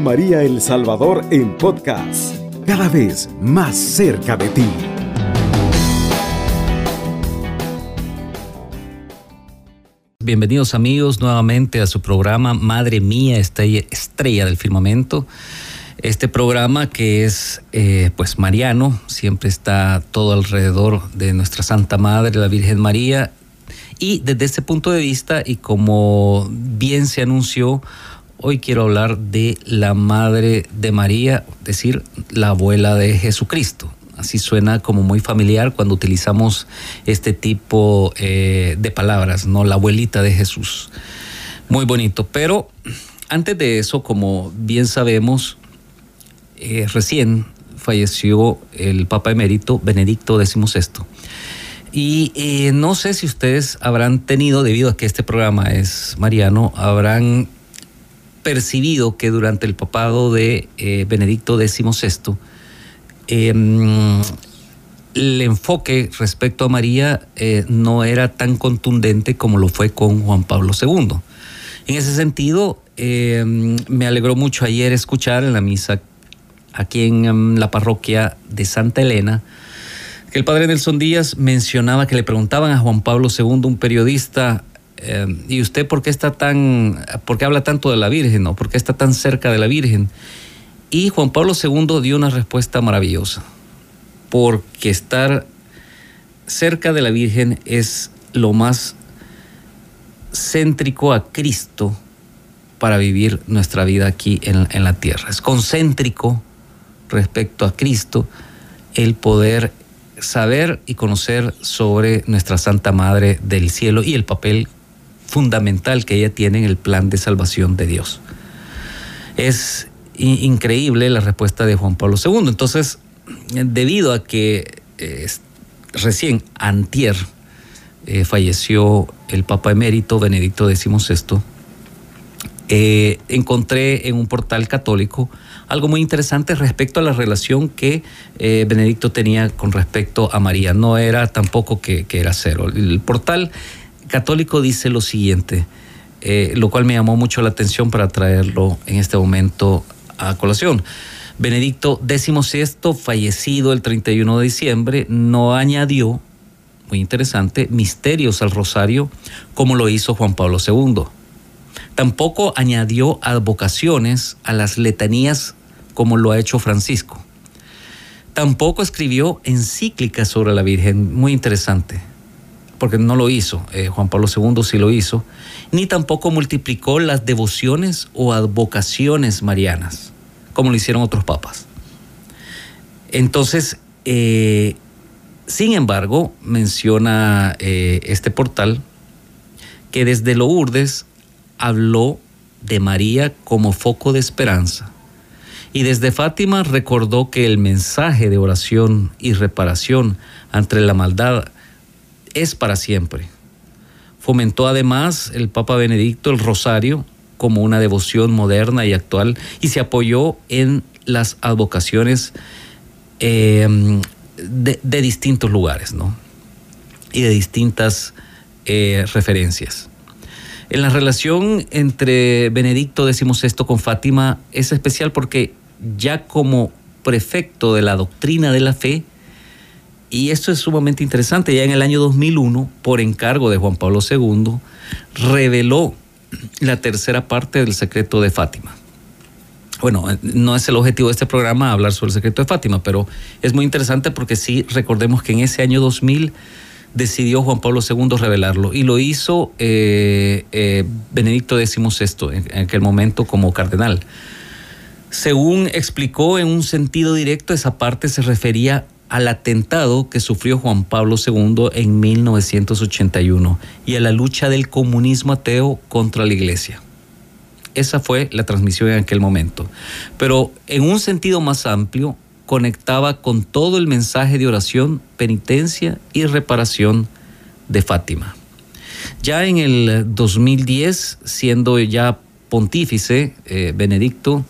María El Salvador en podcast, cada vez más cerca de ti. Bienvenidos amigos nuevamente a su programa Madre Mía, estrella, estrella del firmamento. Este programa que es eh, pues mariano, siempre está todo alrededor de nuestra Santa Madre, la Virgen María. Y desde este punto de vista, y como bien se anunció, hoy quiero hablar de la Madre de María, es decir, la abuela de Jesucristo. Así suena como muy familiar cuando utilizamos este tipo eh, de palabras, ¿no? La abuelita de Jesús. Muy bonito. Pero antes de eso, como bien sabemos, eh, recién falleció el Papa Emérito Benedicto XVI. Y eh, no sé si ustedes habrán tenido, debido a que este programa es mariano, habrán percibido que durante el papado de eh, Benedicto XVI, em, el enfoque respecto a María no era tan contundente como lo fue con Juan Pablo II. En ese sentido, em, me alegró mucho ayer escuchar en la misa aquí en em, la parroquia de Santa Elena, que el padre Nelson Díaz mencionaba que le preguntaban a Juan Pablo II, un periodista, em, ¿y usted por qué está tan, por qué habla tanto de la Virgen, o por qué está tan cerca de la Virgen? Y Juan Pablo II dio una respuesta maravillosa, porque estar cerca de la Virgen es lo más céntrico a Cristo para vivir nuestra vida aquí en, en la tierra. Es concéntrico respecto a Cristo, el poder saber y conocer sobre nuestra Santa Madre del Cielo y el papel fundamental que ella tiene en el plan de salvación de Dios. Es increíble la respuesta de Juan Pablo II. Entonces, debido a que recién antier eh, falleció el Papa emérito Benedicto XVI, eh, encontré en un portal católico algo muy interesante respecto a la relación que eh, Benedicto tenía con respecto a María. No era tampoco que, era cero. El portal católico dice lo siguiente, eh, lo cual me llamó mucho la atención para traerlo en este momento a colación. Benedicto XVI, fallecido el 31 de diciembre, no añadió, muy interesante, misterios al rosario como lo hizo Juan Pablo II. Tampoco añadió advocaciones a las letanías como lo ha hecho Francisco. Tampoco escribió encíclicas sobre la Virgen, muy interesante, porque no lo hizo, eh, Juan Pablo II sí lo hizo, ni tampoco multiplicó las devociones o advocaciones marianas, como lo hicieron otros papas. Entonces, eh, sin embargo, menciona eh, este portal que desde Lourdes habló de María como foco de esperanza y desde Fátima recordó que el mensaje de oración y reparación ante la maldad es para siempre. Fomentó además el Papa Benedicto el rosario como una devoción moderna y actual y se apoyó en las advocaciones em, de, distintos lugares ¿no? y de distintas eh, referencias. En la relación entre Benedicto XVI con Fátima es especial porque ya como prefecto de la doctrina de la fe, y esto es sumamente interesante, ya en el año 2001, por encargo de Juan Pablo II, reveló la tercera parte del secreto de Fátima. Bueno, no es el objetivo de este programa hablar sobre el secreto de Fátima, pero es muy interesante porque sí recordemos que en ese año 2000 decidió Juan Pablo II revelarlo y lo hizo eh, eh, Benedicto XVI en aquel momento como cardenal. Según explicó en un sentido directo, esa parte se refería al atentado que sufrió Juan Pablo II en 1981 y a la lucha del comunismo ateo contra la iglesia. Esa fue la transmisión en aquel momento. Pero en un sentido más amplio, conectaba con todo el mensaje de oración, penitencia y reparación de Fátima. Ya en el 2010, siendo ya pontífice, eh, Benedicto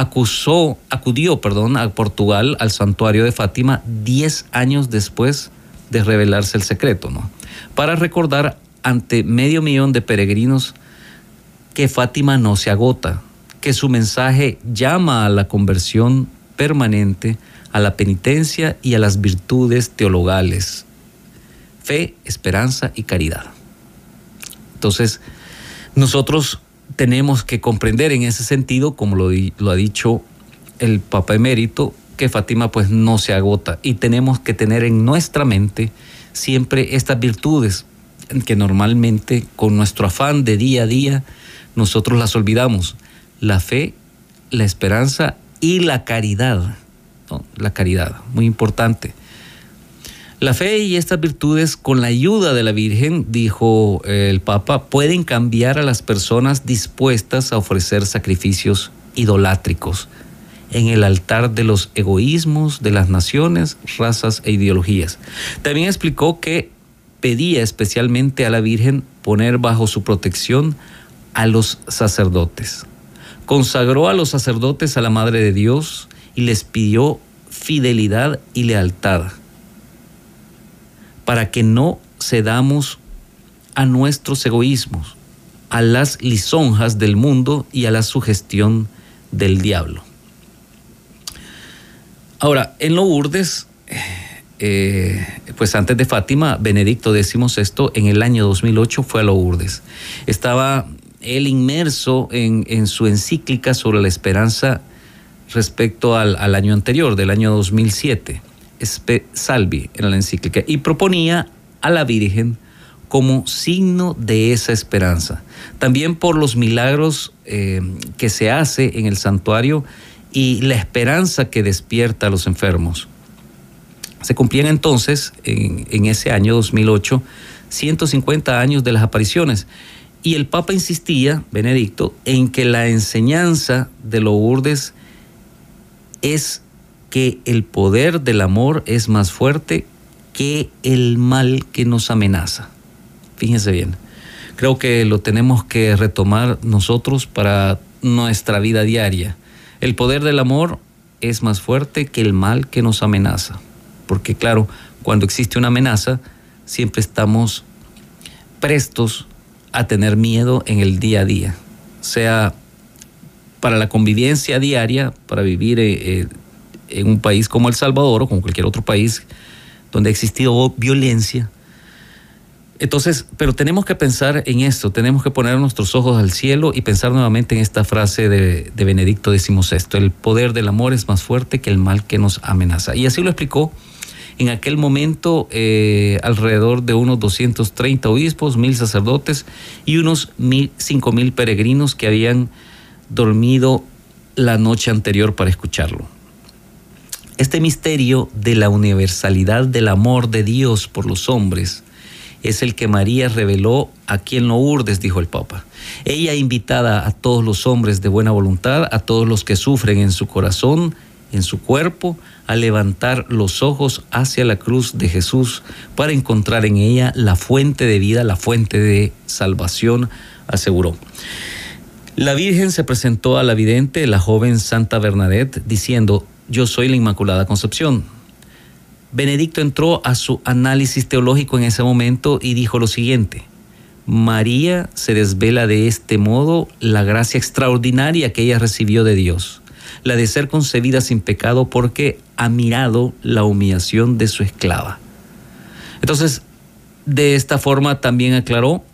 acusó, acudió perdón, a Portugal al santuario de Fátima 10 años después de revelarse el secreto, ¿no? para recordar ante medio millón de peregrinos que Fátima no se agota, que su mensaje llama a la conversión permanente, a la penitencia y a las virtudes teologales, fe, esperanza y caridad. Entonces, nosotros tenemos que comprender en ese sentido, como lo, ha dicho el Papa Emérito, que Fátima pues no se agota y tenemos que tener en nuestra mente siempre estas virtudes que normalmente con nuestro afán de día a día nosotros las olvidamos. La fe, la esperanza y la caridad. La caridad, muy importante. La fe y estas virtudes, con la ayuda de la Virgen, dijo el Papa, pueden cambiar a las personas dispuestas a ofrecer sacrificios idolátricos en el altar de los egoísmos de las naciones, razas e ideologías. También explicó que pedía especialmente a la Virgen poner bajo su protección a los sacerdotes. Consagró a los sacerdotes a la Madre de Dios y les pidió fidelidad y lealtad para que no cedamos a nuestros egoísmos, a las lisonjas del mundo y a la sugestión del diablo. Ahora, en Lourdes, eh, pues antes de Fátima, Benedicto XVI en el año 2008 fue a Lourdes. Estaba él inmerso en, su encíclica sobre la esperanza respecto al, al año anterior, del año 2007, Salvi, en la encíclica, y proponía a la Virgen como signo de esa esperanza. También por los milagros eh, que se hace en el santuario y la esperanza que despierta a los enfermos. Se cumplían entonces, en, ese año 2008, 150 años de las apariciones. Y el Papa insistía, Benedicto, en que la enseñanza de Lourdes es que el poder del amor es más fuerte que el mal que nos amenaza. Fíjense bien, creo que lo tenemos que retomar nosotros para nuestra vida diaria. El poder del amor es más fuerte que el mal que nos amenaza. Porque claro, cuando existe una amenaza, siempre estamos prestos a tener miedo en el día a día. Sea para la convivencia diaria, para vivir eh, eh, en un país como El Salvador o como cualquier otro país donde ha existido violencia, entonces, pero tenemos que pensar en esto, tenemos que poner nuestros ojos al cielo y pensar nuevamente en esta frase de, Benedicto XVI, el poder del amor es más fuerte que el mal que nos amenaza. Y así lo explicó en aquel momento eh, alrededor de unos 230 obispos, mil sacerdotes y unos mil, cinco mil peregrinos que habían dormido la noche anterior para escucharlo. Este misterio de la universalidad del amor de Dios por los hombres, es el que María reveló a quien lo urdes, dijo el Papa. Ella invitada a todos los hombres de buena voluntad, a todos los que sufren en su corazón, en su cuerpo, a levantar los ojos hacia la cruz de Jesús para encontrar en ella la fuente de vida, la fuente de salvación, aseguró. La Virgen se presentó a la vidente, la joven Santa Bernadette, diciendo, yo soy la Inmaculada Concepción Benedicto entró a su análisis teológico en ese momento y dijo lo siguiente, María se desvela de este modo la gracia extraordinaria que ella recibió de Dios, la de ser concebida sin pecado porque ha mirado la humillación de su esclava. Entonces, de esta forma también aclaró,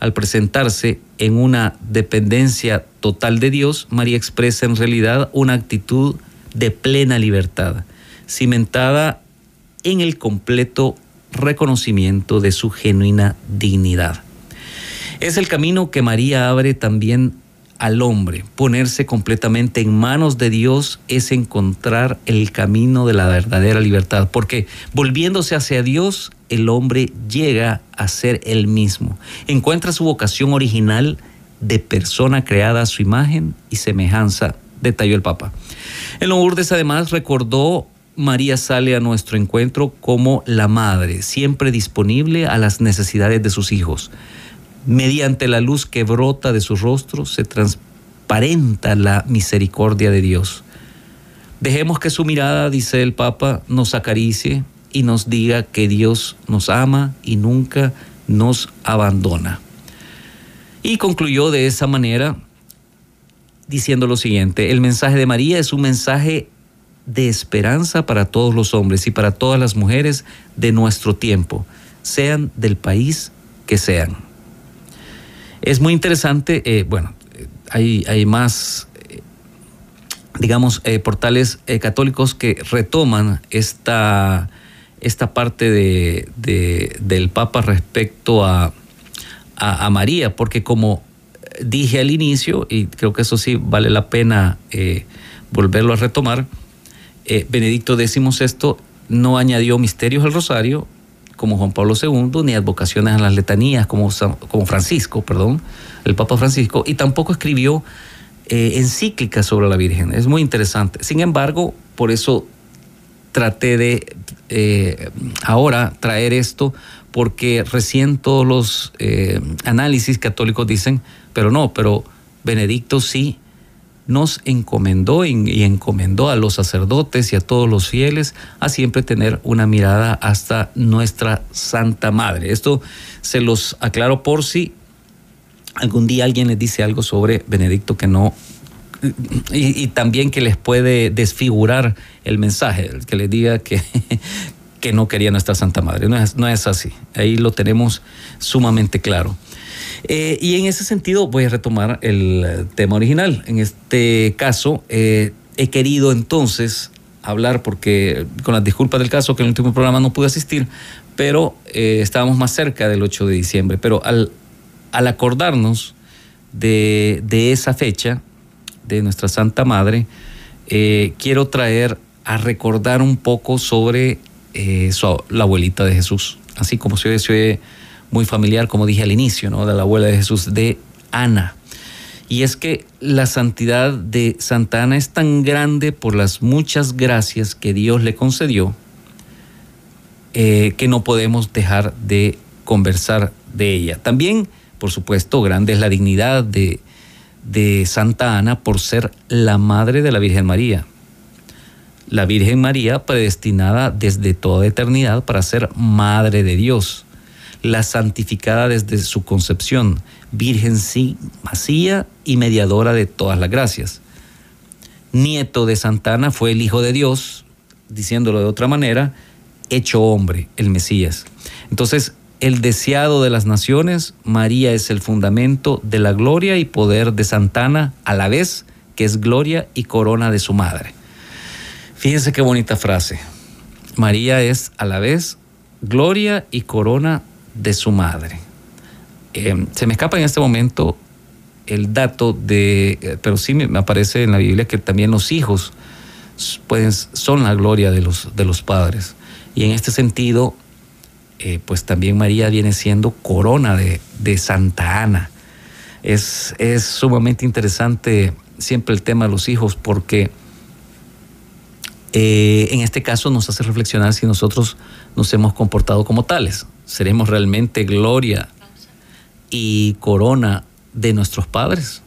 al presentarse en una dependencia total de Dios, María expresa en realidad una actitud de plena libertad, cimentada en el completo reconocimiento de su genuina dignidad. Es el camino que María abre también al hombre. Ponerse completamente en manos de Dios es encontrar el camino de la verdadera libertad, porque volviéndose hacia Dios, el hombre llega a ser él mismo. Encuentra su vocación original de persona creada a su imagen y semejanza, detalló el Papa. En Lourdes además recordó María sale a nuestro encuentro como la madre, siempre disponible a las necesidades de sus hijos. Mediante la luz que brota de su rostro se transparenta la misericordia de Dios. Dejemos que su mirada, dice el Papa, nos acaricie y nos diga que Dios nos ama y nunca nos abandona. Y concluyó de esa manera diciendo lo siguiente, el mensaje de María es un mensaje de esperanza para todos los hombres y para todas las mujeres de nuestro tiempo, sean del país que sean. Es muy interesante, eh, bueno, hay, hay más, eh, digamos, eh, portales católicos que retoman esta, esta parte de, del Papa respecto a, a, María, porque como dije al inicio, y creo que eso sí vale la pena volverlo a retomar, Benedicto XVI no añadió misterios al rosario, como Juan Pablo II, ni advocaciones a las letanías como, como Francisco, perdón, el Papa Francisco, y tampoco escribió eh, encíclicas sobre la Virgen. Es muy interesante. Sin embargo, por eso traté de eh, ahora traer esto, porque recién todos los eh, análisis católicos dicen, pero no, pero Benedicto sí nos encomendó y encomendó a los sacerdotes y a todos los fieles a siempre tener una mirada hasta nuestra Santa Madre. Esto se los aclaro por si algún día alguien les dice algo sobre Benedicto que no y, también que les puede desfigurar el mensaje, que les diga que, que no quería nuestra Santa Madre. No es, no es así. Ahí lo tenemos sumamente claro. Eh, y en ese sentido voy a retomar el tema original. En este caso, eh, he querido entonces hablar, porque con las disculpas del caso, que en el último programa no pude asistir, pero eh, estábamos más cerca del 8 de diciembre. Pero al, al acordarnos de, esa fecha, de nuestra Santa Madre, quiero traer a recordar un poco sobre la abuelita de Jesús. Así como se oye muy familiar, como dije al inicio, ¿no? de la abuela de Jesús, de Ana. Y es que la santidad de Santa Ana es tan grande por las muchas gracias que Dios le concedió eh, que no podemos dejar de conversar de ella. También, por supuesto, grande es la dignidad de, de Santa Ana por ser la madre de la Virgen María. La Virgen María predestinada desde toda eternidad para ser madre de Dios la santificada desde su concepción, Virgen sí, masía y mediadora de todas las gracias. Nieto de Santana fue el Hijo de Dios, diciéndolo de otra manera, hecho hombre, el Mesías. Entonces, el deseado de las naciones, María es el fundamento de la gloria y poder de Santana, a la vez que es gloria y corona de su madre. Fíjense qué bonita frase. María es a la vez gloria y corona de su madre. Eh, se me escapa en este momento el dato de, eh, pero sí me aparece en la Biblia que también los hijos pueden, son la gloria de los, de los padres. Y en este sentido, eh, pues también María viene siendo corona de, Santa Ana. Es, es, sumamente interesante siempre el tema de los hijos porque en este caso nos hace reflexionar si nosotros nos hemos comportado como tales seremos realmente gloria y corona de nuestros padres.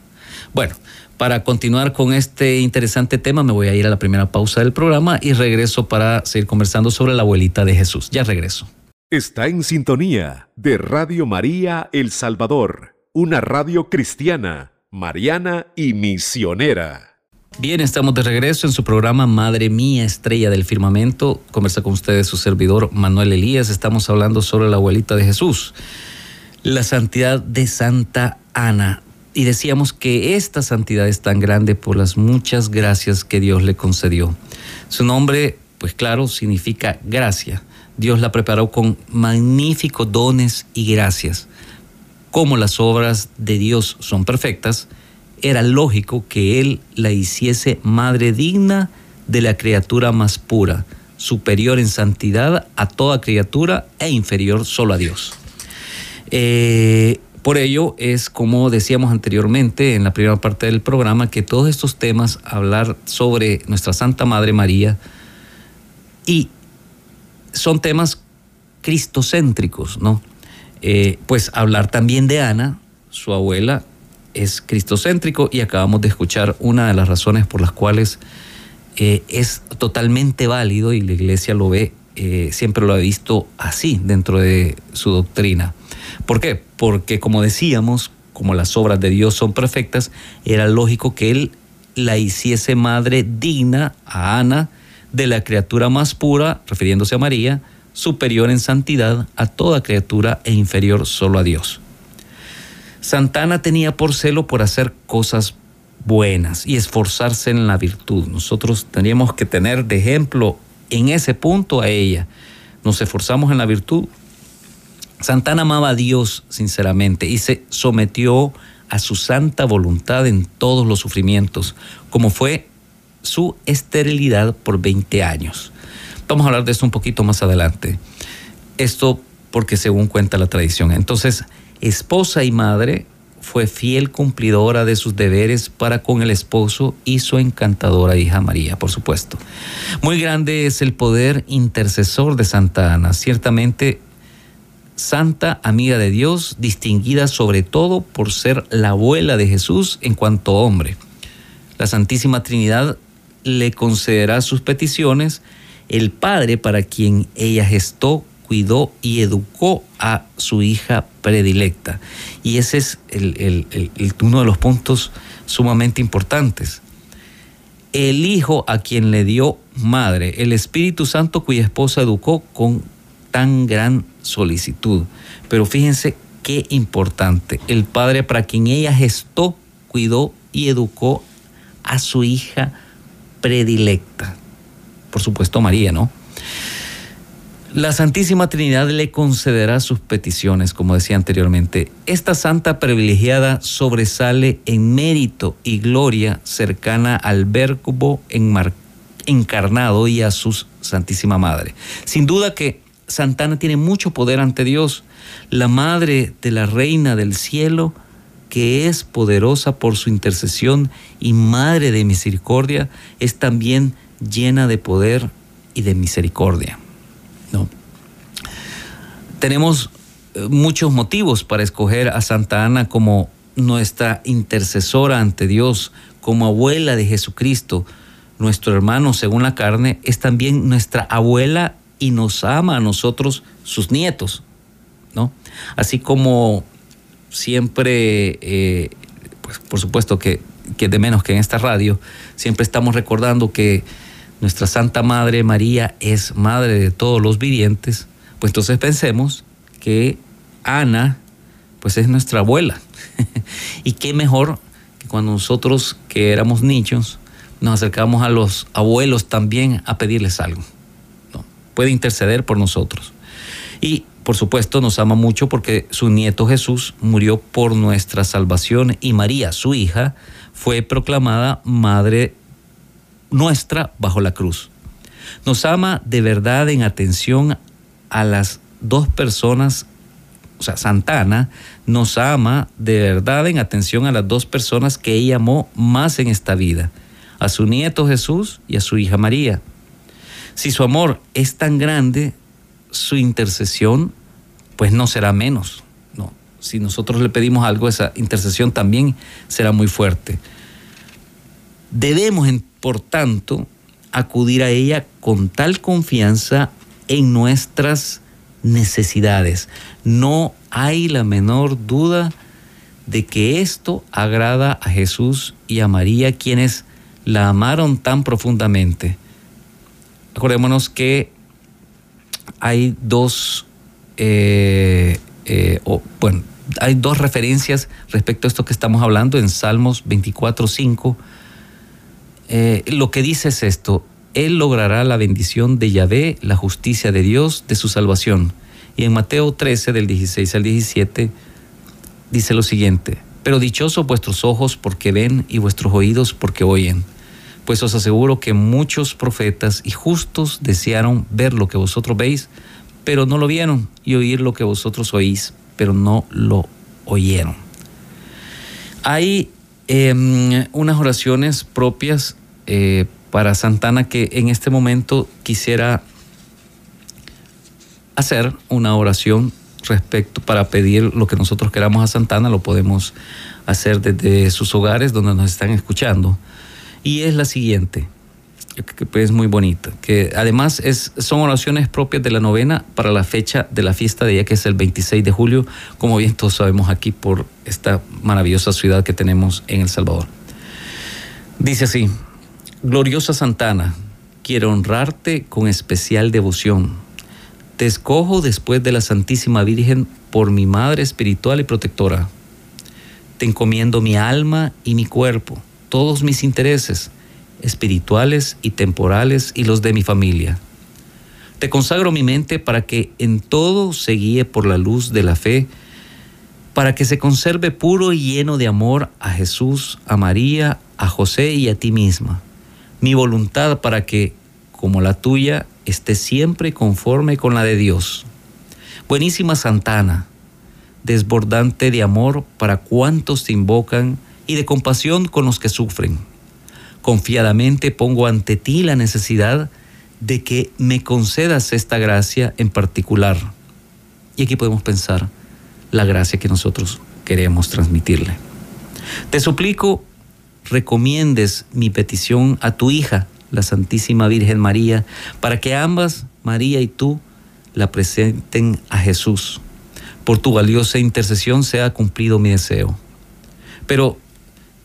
Bueno, para continuar con este interesante tema me voy a ir a la primera pausa del programa y regreso para seguir conversando sobre la abuelita de Jesús. Ya regreso. Está en sintonía de Radio María El Salvador, una radio cristiana, mariana y misionera. Bien, estamos de regreso en su programa Madre Mía, Estrella del Firmamento. Conversa con ustedes su servidor Manuel Elías. Estamos hablando sobre la abuelita de Jesús, la santidad de Santa Ana. Y decíamos que esta santidad es tan grande por las muchas gracias que Dios le concedió. Su nombre, pues claro, significa gracia. Dios la preparó con magníficos dones y gracias. Como las obras de Dios son perfectas, era lógico que él la hiciese madre digna de la criatura más pura, superior en santidad a toda criatura e inferior solo a Dios. Eh, por ello es como decíamos anteriormente en la primera parte del programa que todos estos temas, hablar sobre nuestra Santa Madre María, y son temas cristocéntricos, ¿no? Eh, pues hablar también de Ana, su abuela, es cristocéntrico y acabamos de escuchar una de las razones por las cuales eh, es totalmente válido y la iglesia lo ve, eh, siempre lo ha visto así dentro de su doctrina. ¿Por qué? Porque como decíamos, como las obras de Dios son perfectas, era lógico que Él la hiciese madre digna a Ana de la criatura más pura, refiriéndose a María, superior en santidad a toda criatura e inferior solo a Dios. Santana tenía por celo por hacer cosas buenas y esforzarse en la virtud. Nosotros tendríamos que tener de ejemplo en ese punto a ella. Nos esforzamos en la virtud. Santana amaba a Dios sinceramente y se sometió a su santa voluntad en todos los sufrimientos, como fue su esterilidad por 20 años. Vamos a hablar de esto un poquito más adelante. Esto porque según cuenta la tradición. Entonces, esposa y madre, fue fiel cumplidora de sus deberes para con el esposo y su encantadora hija María, por supuesto. Muy grande es el poder intercesor de Santa Ana, ciertamente santa amiga de Dios, distinguida sobre todo por ser la abuela de Jesús en cuanto hombre. La Santísima Trinidad le concederá sus peticiones, el Padre para quien ella gestó cuidó y educó a su hija predilecta. Y ese es uno de los puntos sumamente importantes. El hijo a quien le dio madre, el Espíritu Santo cuya esposa educó con tan gran solicitud. Pero fíjense qué importante, el padre para quien ella gestó, cuidó y educó a su hija predilecta. Por supuesto María, ¿no? La Santísima Trinidad le concederá sus peticiones, como decía anteriormente. Esta santa privilegiada sobresale en mérito y gloria cercana al Verbo encarnado y a su Santísima Madre. Sin duda que Santana tiene mucho poder ante Dios, la Madre de la Reina del Cielo, que es poderosa por su intercesión y Madre de Misericordia, es también llena de poder y de misericordia. Tenemos eh, muchos motivos para escoger a Santa Ana como nuestra intercesora ante Dios, como abuela de Jesucristo. Nuestro hermano, según la carne, es también nuestra abuela y nos ama a nosotros, sus nietos, ¿no? Así como siempre, eh, pues por supuesto que, que de menos que en esta radio, siempre estamos recordando que nuestra Santa Madre María es madre de todos los vivientes, pues entonces pensemos que Ana, pues es nuestra abuela. y qué mejor que cuando nosotros que éramos niños nos acercamos a los abuelos también a pedirles algo. Puede interceder por nosotros. Y por supuesto nos ama mucho porque su nieto Jesús murió por nuestra salvación y María, su hija, fue proclamada madre nuestra bajo la cruz. Nos ama de verdad en atención a las dos personas, o sea, Santana nos ama de verdad en atención a las dos personas que ella amó más en esta vida, a su nieto Jesús y a su hija María. Si su amor es tan grande, su intercesión pues no será menos. No, si nosotros le pedimos algo, esa intercesión también será muy fuerte. Debemos, por tanto, acudir a ella con tal confianza en nuestras necesidades. No hay la menor duda de que esto agrada a Jesús y a María, quienes la amaron tan profundamente. Acordémonos que hay dos, eh, eh, bueno, hay dos referencias respecto a esto que estamos hablando en Salmos 24, 5. Eh, lo que dice es esto, él logrará la bendición de Yahvé, la justicia de Dios, de su salvación. Y en Mateo 13, del 16 al 17, dice lo siguiente, pero dichosos vuestros ojos porque ven y vuestros oídos porque oyen. Pues os aseguro que muchos profetas y justos desearon ver lo que vosotros veis, pero no lo vieron, y oír lo que vosotros oís, pero no lo oyeron. Hay em, unas oraciones propias eh, para Santana que en este momento quisiera hacer una oración respecto para pedir lo que nosotros queramos a Santana, lo podemos hacer desde sus hogares donde nos están escuchando. Y es la siguiente. Que es muy bonita, que además es, son oraciones propias de la novena para la fecha de la fiesta de ella, que es el 26 de julio, como bien todos sabemos aquí por esta maravillosa ciudad que tenemos en El Salvador. Dice así, Gloriosa Santana, quiero honrarte con especial devoción. Te escojo después de la Santísima Virgen por mi Madre espiritual y protectora. Te encomiendo mi alma y mi cuerpo, todos mis intereses, espirituales y temporales y los de mi familia. Te consagro mi mente para que en todo se guíe por la luz de la fe, para que se conserve puro y lleno de amor a Jesús, a María, a José y a ti misma. Mi voluntad para que, como la tuya, esté siempre conforme con la de Dios. Buenísima Santana, desbordante de amor para cuantos te invocan y de compasión con los que sufren Confiadamente pongo ante ti la necesidad de que me concedas esta gracia en particular. Y aquí podemos pensar la gracia que nosotros queremos transmitirle. Te suplico, recomiendes mi petición a tu hija, la Santísima Virgen María, para que ambas, María y tú, la presenten a Jesús. Por tu valiosa intercesión sea cumplido mi deseo. Pero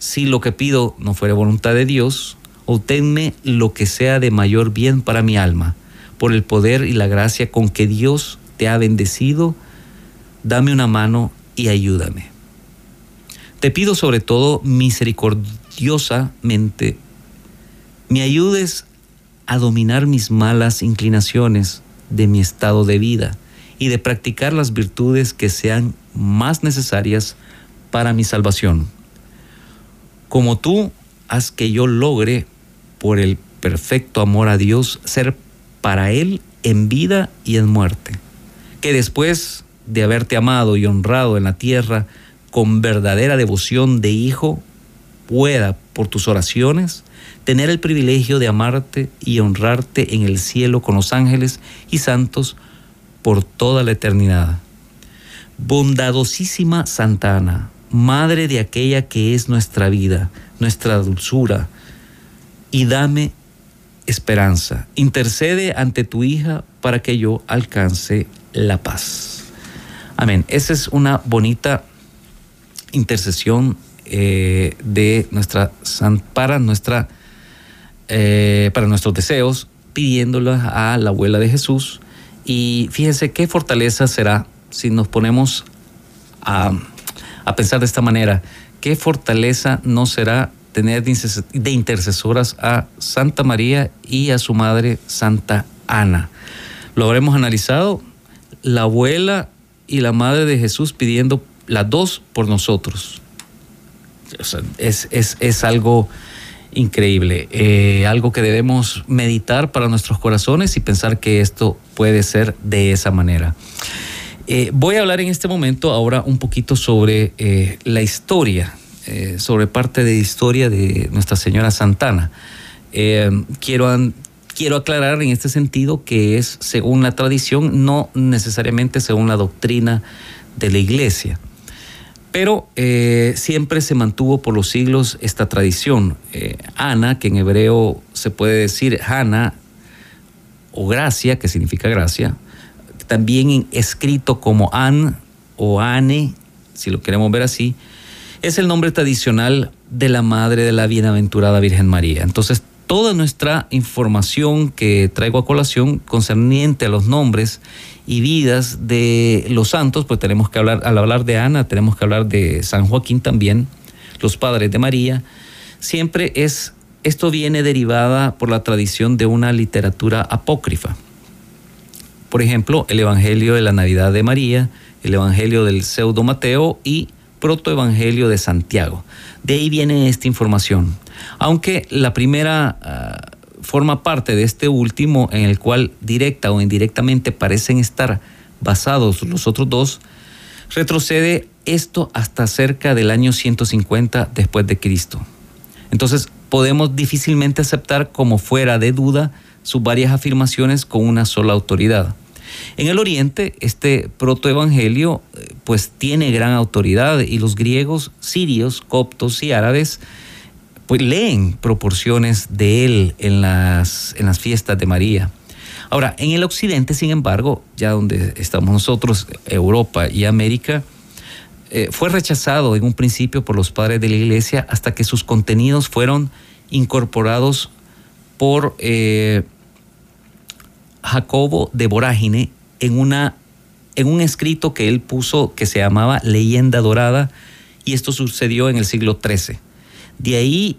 si lo que pido no fuera voluntad de Dios, obténme lo que sea de mayor bien para mi alma, por el poder y la gracia con que Dios te ha bendecido, dame una mano y ayúdame. Te pido sobre todo misericordiosamente, me ayudes a dominar mis malas inclinaciones de mi estado de vida y de practicar las virtudes que sean más necesarias para mi salvación como tú, haz que yo logre, por el perfecto amor a Dios, ser para Él en vida y en muerte. Que después de haberte amado y honrado en la tierra con verdadera devoción de hijo, pueda, por tus oraciones, tener el privilegio de amarte y honrarte en el cielo con los ángeles y santos por toda la eternidad. Bondadosísima Santa Ana, Madre de aquella que es nuestra vida, nuestra dulzura, y dame esperanza. Intercede ante tu hija para que yo alcance la paz. Amén. Esa es una bonita intercesión eh, de nuestra para nuestra eh, para nuestros deseos, pidiéndola a la abuela de Jesús. Y fíjense qué fortaleza será si nos ponemos a a pensar de esta manera, qué fortaleza no será tener de intercesoras a Santa María y a su madre Santa Ana. Lo habremos analizado, la abuela y la madre de Jesús pidiendo las dos por nosotros. es, algo increíble, eh, algo que debemos meditar para nuestros corazones y pensar que esto puede ser de esa manera. Eh, voy a hablar en este momento ahora un poquito sobre eh, la historia, eh, sobre parte de historia de Nuestra Señora Santana. quiero, quiero aclarar en este sentido que es según la tradición, no necesariamente según la doctrina de la iglesia. Pero siempre se mantuvo por los siglos esta tradición. Ana, que en hebreo se puede decir Hana o gracia, que significa gracia, también escrito como An o Ane, si lo queremos ver así, es el nombre tradicional de la madre de la bienaventurada Virgen María. Entonces, toda nuestra información que traigo a colación concerniente a los nombres y vidas de los santos, pues tenemos que hablar, al hablar de Ana, tenemos que hablar de San Joaquín también, los padres de María, siempre es, esto viene derivada por la tradición de una literatura apócrifa. Por ejemplo, el Evangelio de la Navidad de María, el Evangelio del Pseudo Mateo y Protoevangelio de Santiago. De ahí viene esta información. Aunque la primera ah, forma parte de este último, en el cual directa o indirectamente parecen estar basados los otros dos, retrocede esto hasta cerca del año 150 después de Cristo. Entonces podemos difícilmente aceptar como fuera de duda sus varias afirmaciones con una sola autoridad. En el Oriente, este protoevangelio eh, pues tiene gran autoridad y los griegos, sirios, coptos y árabes pues leen proporciones de él en las, en las fiestas de María. Ahora, en el occidente, sin embargo, ya donde estamos nosotros, Europa y América, eh, fue rechazado en un principio por los padres de la iglesia hasta que sus contenidos fueron incorporados por eh, Jacobo de Vorágine en, una, en un escrito que él puso que se llamaba Leyenda Dorada y esto sucedió en el siglo XIII. De ahí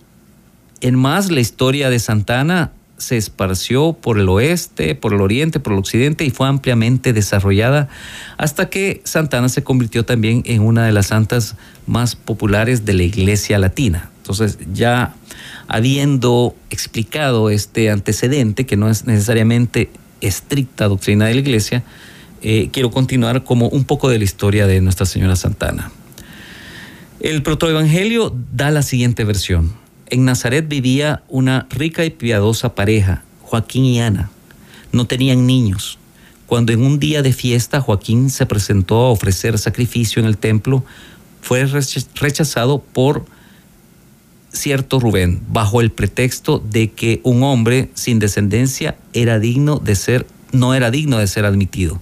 en más la historia de Santana se esparció por el oeste, por el oriente, por el occidente y fue ampliamente desarrollada hasta que Santana se convirtió también en una de las santas más populares de la iglesia latina. Entonces ya habiendo explicado este antecedente, que no es necesariamente estricta doctrina de la iglesia, eh, quiero continuar como un poco de la historia de Nuestra Señora Santana. El protoevangelio da la siguiente versión. En Nazaret vivía una rica y piadosa pareja, Joaquín y Ana. No tenían niños. Cuando en un día de fiesta Joaquín se presentó a ofrecer sacrificio en el templo, fue rechazado por cierto Rubén, bajo el pretexto de que un hombre sin descendencia era digno de ser, no era digno de ser admitido.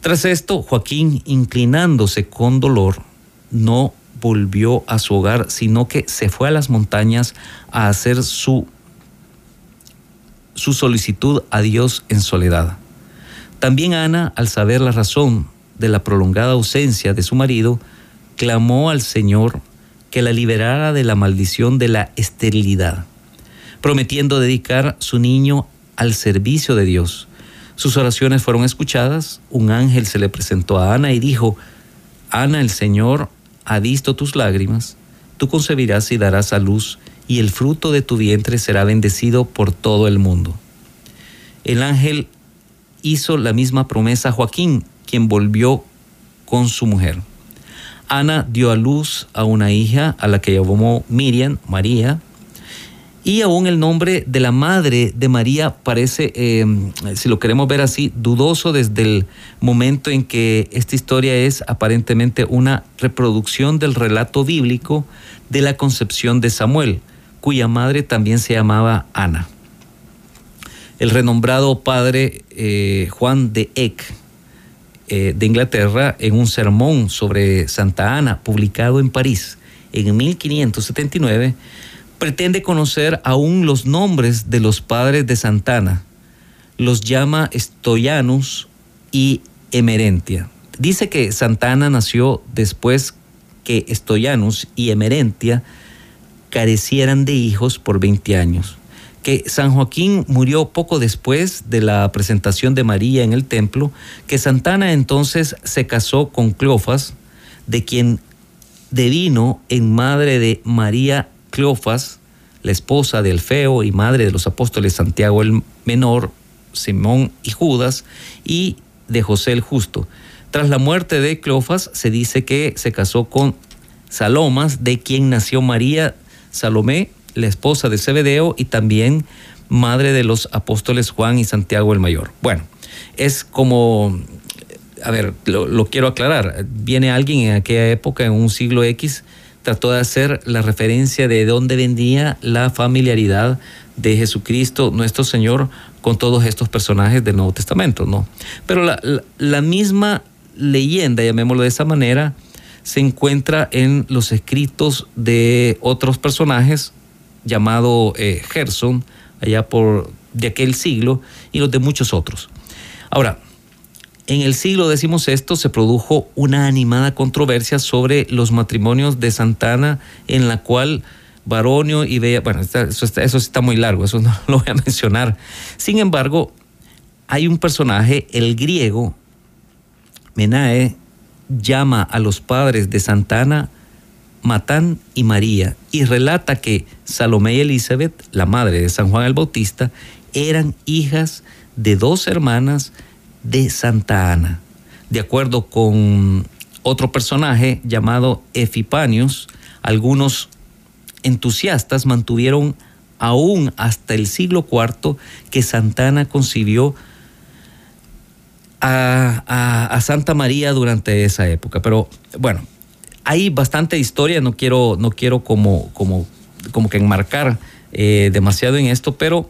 Tras esto, Joaquín, inclinándose con dolor, no volvió a su hogar, sino que se fue a las montañas a hacer su, su solicitud a Dios en soledad. También Ana, al saber la razón de la prolongada ausencia de su marido, clamó al Señor que la liberara de la maldición de la esterilidad, prometiendo dedicar su niño al servicio de Dios. Sus oraciones fueron escuchadas, un ángel se le presentó a Ana y dijo, Ana, el Señor ha visto tus lágrimas, tú concebirás y darás a luz, y el fruto de tu vientre será bendecido por todo el mundo. El ángel hizo la misma promesa a Joaquín, quien volvió con su mujer. Ana dio a luz a una hija a la que llamó Miriam, María, y aún el nombre de la madre de María parece, em, si lo queremos ver así, dudoso desde el momento en que esta historia es aparentemente una reproducción del relato bíblico de la concepción de Samuel, cuya madre también se llamaba Ana. El renombrado padre eh, Juan de Eck eh, de Inglaterra, en un sermón sobre Santa Ana, publicado en París en 1579, pretende conocer aún los nombres de los padres de Santana. Los llama Stoyanus y Emerentia. Dice que Santana nació después que Stoyanus y Emerentia carecieran de hijos por 20 años. Que San Joaquín murió poco después de la presentación de María en el templo, que Santana entonces se casó con Cleofas, de quien devino en madre de María Cleofas, la esposa de Alfeo y madre de los apóstoles Santiago el Menor, Simón y Judas, y de José el Justo. Tras la muerte de Cleofas, se dice que se casó con Salomas, de quien nació María Salomé, la esposa de Zebedeo, y también madre de los apóstoles Juan y Santiago el Mayor. Bueno, es como, a ver, lo, quiero aclarar, viene alguien en aquella época, en un siglo X, trató de hacer la referencia de dónde vendía la familiaridad de Jesucristo, nuestro Señor, con todos estos personajes del Nuevo Testamento, ¿no? Pero la, misma leyenda, llamémoslo de esa manera, se encuentra en los escritos de otros personajes, llamado eh, Gerson, allá por de aquel siglo, y los de muchos otros. Ahora, en el siglo XVI se produjo una animada controversia sobre los matrimonios de Santana, en la cual Baronio y Bea, bueno, está, eso está muy largo, eso no lo voy a mencionar. Sin embargo, hay un personaje, el griego, Menae, llama a los padres de Santana Matán y María y relata que Salomé y Elizabeth, la madre de San Juan el Bautista, eran hijas de dos hermanas de Santa Ana. De acuerdo con otro personaje llamado Efipanius, algunos entusiastas mantuvieron aún hasta el siglo IV que Santa Ana concibió a, Santa María durante esa época. Pero bueno, hay bastante historia, no quiero, no quiero como, como como que enmarcar eh, demasiado en esto, pero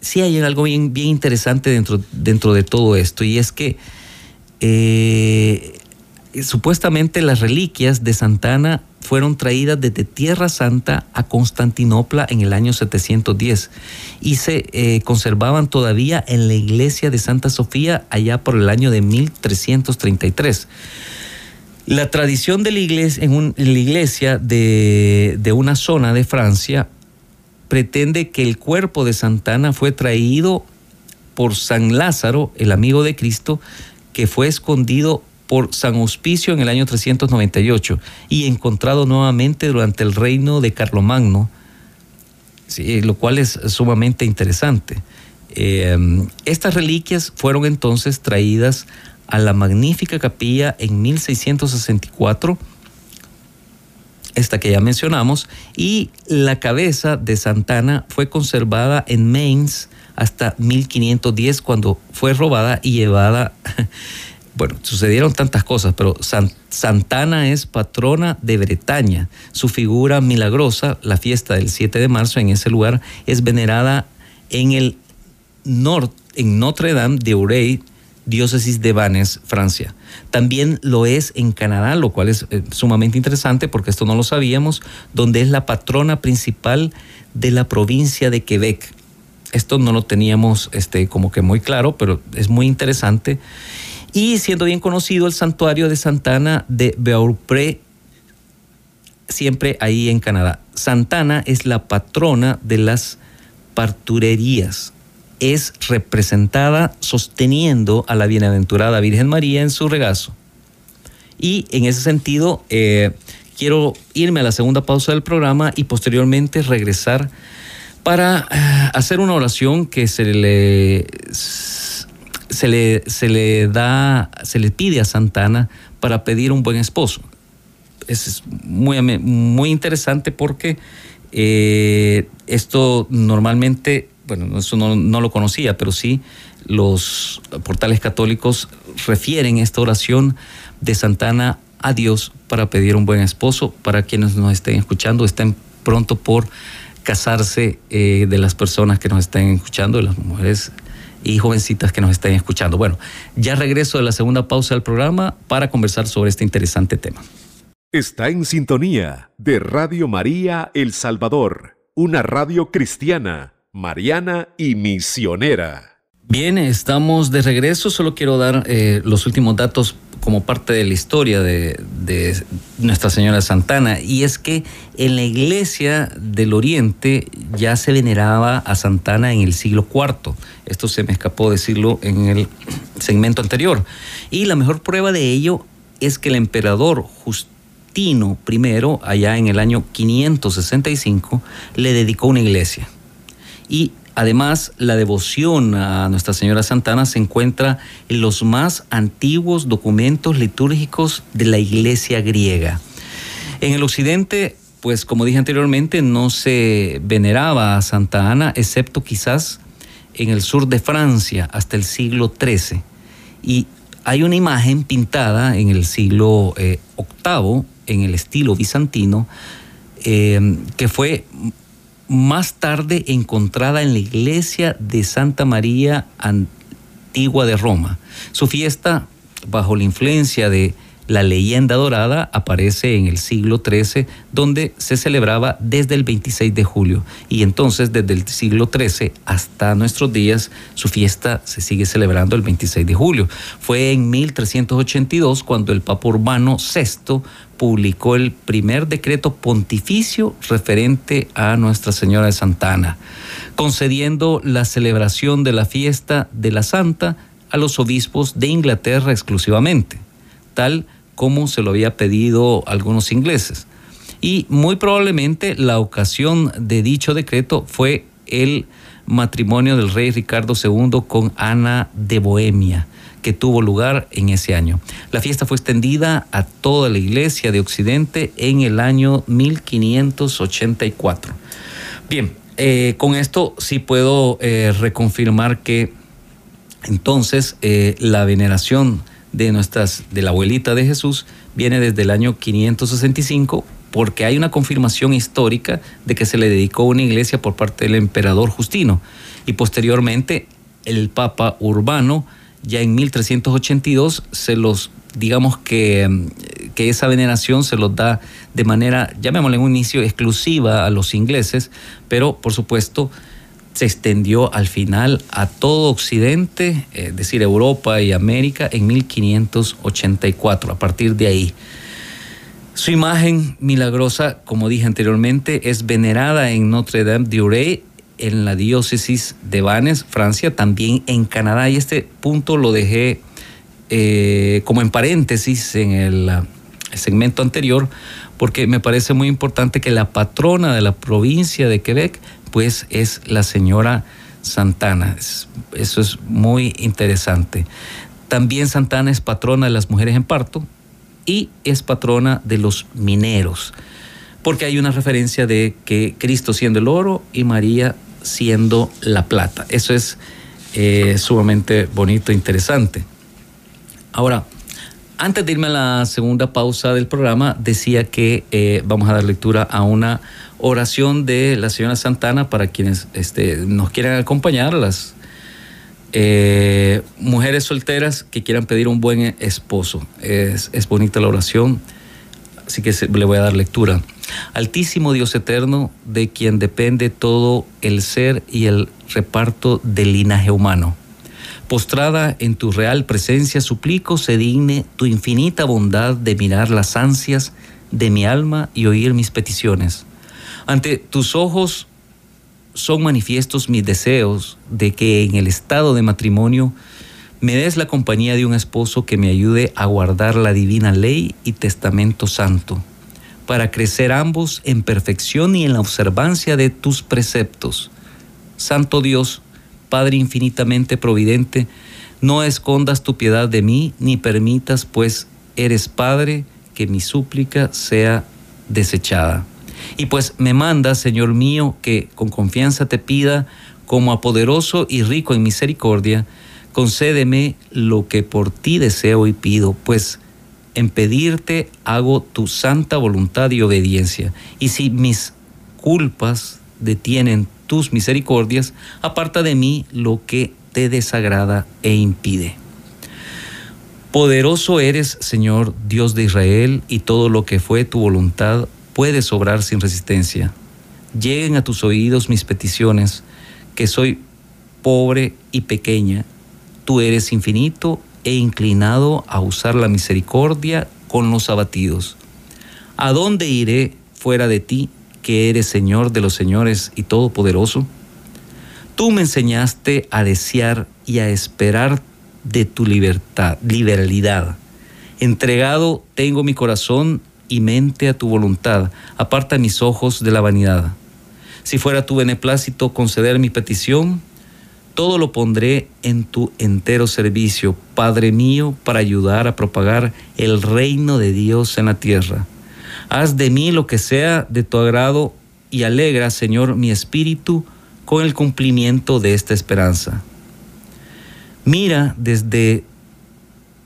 sí hay algo bien, bien interesante dentro, dentro de todo esto y es que eh, supuestamente las reliquias de Santana fueron traídas desde Tierra Santa a Constantinopla en el año 710 y se eh, conservaban todavía en la iglesia de Santa Sofía allá por el año de 1333. La tradición de la iglesia, en, iglesia de, de una zona de Francia pretende que el cuerpo de Santana fue traído por San Lázaro, el amigo de Cristo, que fue escondido por San Hospicio en el año 398 y encontrado nuevamente durante el reino de Carlomagno, lo cual es sumamente interesante. Eh, estas reliquias fueron entonces traídas a la magnífica capilla en 1664, esta que ya mencionamos, y la cabeza de Santana fue conservada en Mainz hasta 1510 cuando fue robada y llevada bueno, sucedieron tantas cosas, pero Santana es patrona de Bretaña. Su figura milagrosa, la fiesta del 7 de marzo en ese lugar, es venerada en el norte, en Notre Dame de Urey, diócesis de Vannes, Francia. También lo es en Canadá, lo cual es eh, sumamente interesante porque esto no lo sabíamos, donde es la patrona principal de la provincia de Quebec. Esto no lo teníamos este, como que muy claro, pero es muy interesante y siendo bien conocido el santuario de Santana de Beaupré, siempre ahí en Canadá. Santana es la patrona de las parturerías. Es representada sosteniendo a la bienaventurada Virgen María en su regazo. Y en ese sentido, eh, quiero irme a la segunda pausa del programa y posteriormente regresar para eh, hacer una oración que se le se le, se le da, se le pide a Santana para pedir un buen esposo. Es muy, muy interesante porque eh, esto normalmente, bueno, eso no, lo conocía, pero sí los portales católicos refieren esta oración de Santana a Dios para pedir un buen esposo. Para quienes nos estén escuchando, estén pronto por casarse eh, de las personas que nos estén escuchando, de las mujeres y jovencitas que nos estén escuchando. Bueno, ya regreso de la segunda pausa del programa para conversar sobre este interesante tema. Está en sintonía de Radio María El Salvador, una radio cristiana, mariana y misionera. Bien, estamos de regreso. Solo quiero dar eh, los últimos datos como parte de la historia de, Nuestra Señora Santana. Y es que en la iglesia del Oriente ya se veneraba a Santana en el siglo IV. Esto se me escapó decirlo en el segmento anterior. Y la mejor prueba de ello es que el emperador Justino I, allá en el año 565, le dedicó una iglesia. Y Además, la devoción a Nuestra Señora Santana se encuentra en los más antiguos documentos litúrgicos de la iglesia griega. En el occidente, pues como dije anteriormente, no se veneraba a Santa Ana, excepto quizás en el sur de Francia hasta el siglo XIII. Y hay una imagen pintada en el siglo VIII, eh, en el estilo bizantino, eh, que fue más tarde encontrada en la iglesia de Santa María Antigua de Roma. Su fiesta, bajo la influencia de la leyenda dorada aparece en el siglo XIII, donde se celebraba desde el 26 de julio. Y entonces, desde el siglo XIII hasta nuestros días, su fiesta se sigue celebrando el 26 de julio. Fue en 1382 cuando el Papa Urbano VI publicó el primer decreto pontificio referente a Nuestra Señora de Santana, concediendo la celebración de la fiesta de la Santa a los obispos de Inglaterra exclusivamente, tal como se lo había pedido algunos ingleses. Y muy probablemente la ocasión de dicho decreto fue el matrimonio del rey Ricardo II con Ana de Bohemia, que tuvo lugar en ese año. La fiesta fue extendida a toda la iglesia de Occidente en el año 1584. Bien, eh, con esto sí puedo eh, reconfirmar que entonces eh, la veneración de nuestras de la abuelita de Jesús viene desde el año 565 porque hay una confirmación histórica de que se le dedicó una iglesia por parte del emperador Justino y posteriormente el Papa Urbano ya en 1382 se los digamos que, que, esa veneración se los da de manera, llamémosle en un inicio, exclusiva a los ingleses, pero por supuesto se extendió al final a todo Occidente, es decir, Europa y América, en 1584, a partir de ahí. Su imagen milagrosa, como dije anteriormente, es venerada en Notre Dame de en la diócesis de Vannes, Francia, también en Canadá. Y este punto lo dejé eh, como en paréntesis en el segmento anterior, porque me parece muy importante que la patrona de la provincia de Quebec pues es la señora Santana. Eso es muy interesante. También Santana es patrona de las mujeres en parto y es patrona de los mineros, porque hay una referencia de que Cristo siendo el oro y María siendo la plata. Eso es eh, sumamente bonito e interesante. Ahora, antes de irme a la segunda pausa del programa, decía que eh, vamos a dar lectura a una oración de la señora Santana para quienes este, nos quieran acompañar, las eh, mujeres solteras que quieran pedir un buen esposo. Es, bonita la oración, así que le voy a dar lectura. Altísimo Dios eterno, de quien depende todo el ser y el reparto del linaje humano. Postrada en tu real presencia, suplico se digne tu infinita bondad de mirar las ansias de mi alma y oír mis peticiones ante tus ojos son manifiestos mis deseos de que en el estado de matrimonio me des la compañía de un esposo que me ayude a guardar la divina ley y testamento santo, para crecer ambos en perfección y en la observancia de tus preceptos. Santo Dios, Padre infinitamente providente, no escondas tu piedad de mí, ni permitas, pues eres Padre, que mi súplica sea desechada. Y pues me manda, Señor mío, que con confianza te pida, como a poderoso y rico en misericordia, concédeme lo que por ti deseo y pido, pues en pedirte hago tu santa voluntad y obediencia. Y si mis culpas detienen tus misericordias, aparta de mí lo que te desagrada e impide. Poderoso eres, Señor, Dios de Israel, y todo lo que fue tu voluntad puedes obrar sin resistencia. Lleguen a tus oídos mis peticiones, que soy pobre y pequeña. Tú eres infinito e inclinado a usar la misericordia con los abatidos. ¿A dónde iré fuera de ti, que eres Señor de los señores y todopoderoso? Tú me enseñaste a desear y a esperar de tu libertad, liberalidad. Entregado tengo mi corazón y mente a tu voluntad, aparta mis ojos de la vanidad. Si fuera tu beneplácito conceder mi petición, todo lo pondré en tu entero servicio, Padre mío, para ayudar a propagar el reino de Dios en la tierra. Haz de mí lo que sea de tu agrado y alegra, Señor, mi espíritu con el cumplimiento de esta esperanza. Mira desde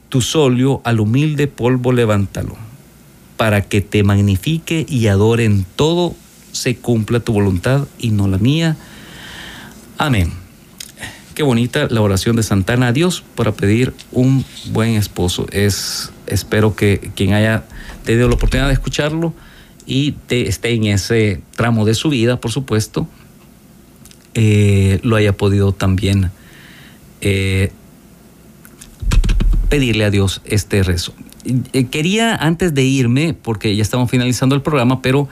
tu solio al humilde polvo, levántalo para que te magnifique y adore en todo, se cumpla tu voluntad y no la mía. Amén. Qué bonita la oración de Santana a Dios para pedir un buen esposo. Es, espero que quien haya tenido la oportunidad de escucharlo y esté en ese tramo de su vida, por supuesto, eh, lo haya podido también eh, pedirle a Dios este rezo. Eh, quería antes de irme, porque ya estamos finalizando el programa, pero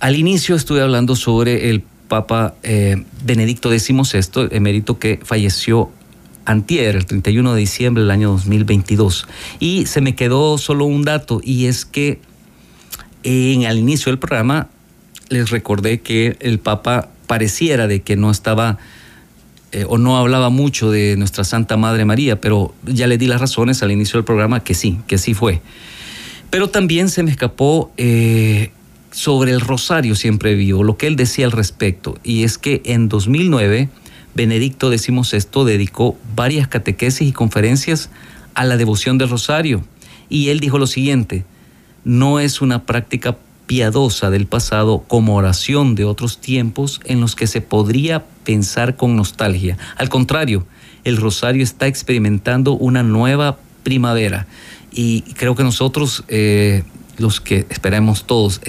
al inicio estuve hablando sobre el Papa eh, Benedicto XVI, emérito que falleció antier, el 31 de diciembre del año 2022. Y se me quedó solo un dato, y es que en el inicio del programa les recordé que el Papa pareciera de que no estaba eh, o no hablaba mucho de nuestra Santa Madre María, pero ya le di las razones al inicio del programa que sí, que sí fue. Pero también se me escapó eh, sobre el rosario siempre vivo, lo que él decía al respecto, y es que en 2009 Benedicto XVI dedicó varias catequesis y conferencias a la devoción del rosario, y él dijo lo siguiente, no es una práctica piadosa del pasado como oración de otros tiempos en los que se podría pensar con nostalgia. Al contrario, el rosario está experimentando una nueva primavera. Y creo que nosotros, eh, los que esperemos todos,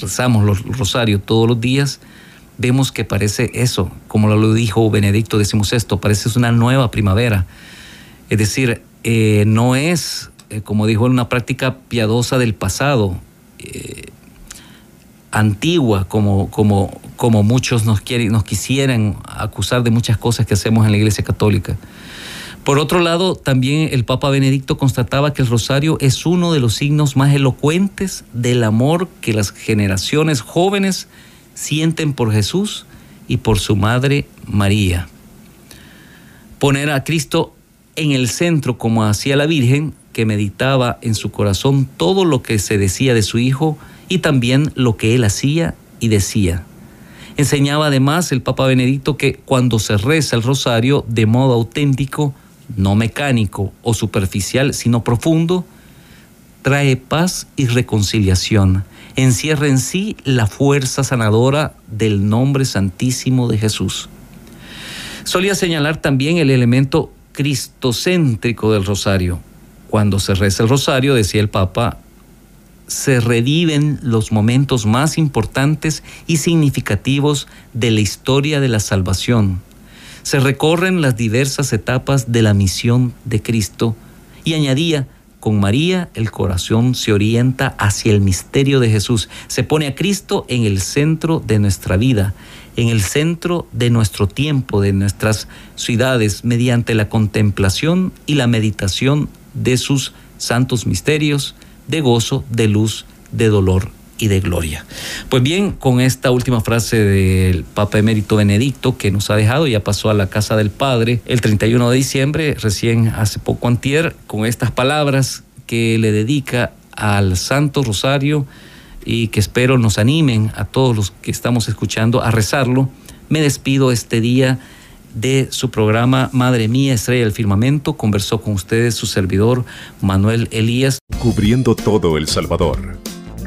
rezamos los rosarios todos los días, vemos que parece eso, como lo dijo Benedicto XVI, parece una nueva primavera. Es decir, eh, no es, eh, como dijo, una práctica piadosa del pasado, antigua, como, como, como muchos nos, quieren, nos quisieran acusar de muchas cosas que hacemos en la Iglesia Católica. Por otro lado, también el Papa Benedicto constataba que el rosario es uno de los signos más elocuentes del amor que las generaciones jóvenes sienten por Jesús y por su Madre María. Poner a Cristo en el centro como hacía la Virgen, que meditaba en su corazón todo lo que se decía de su Hijo y también lo que él hacía y decía. Enseñaba además el Papa Benedicto que cuando se reza el rosario de modo auténtico, no mecánico o superficial, sino profundo, trae paz y reconciliación. Encierra en sí la fuerza sanadora del nombre santísimo de Jesús. Solía señalar también el elemento cristocéntrico del rosario. Cuando se reza el rosario, decía el Papa, se reviven los momentos más importantes y significativos de la historia de la salvación. Se recorren las diversas etapas de la misión de Cristo. Y añadía, con María el corazón se orienta hacia el misterio de Jesús, se pone a Cristo en el centro de nuestra vida, en el centro de nuestro tiempo, de nuestras ciudades, mediante la contemplación y la meditación de sus santos misterios, de gozo, de luz, de dolor y de gloria. Pues bien, con esta última frase del Papa Emérito Benedicto que nos ha dejado, ya pasó a la casa del Padre el 31 de diciembre, recién hace poco antier, con estas palabras que le dedica al Santo Rosario y que espero nos animen a todos los que estamos escuchando a rezarlo. Me despido este día de su programa Madre Mía, Estrella del Firmamento. Conversó con ustedes su servidor Manuel Elías. Cubriendo todo El Salvador.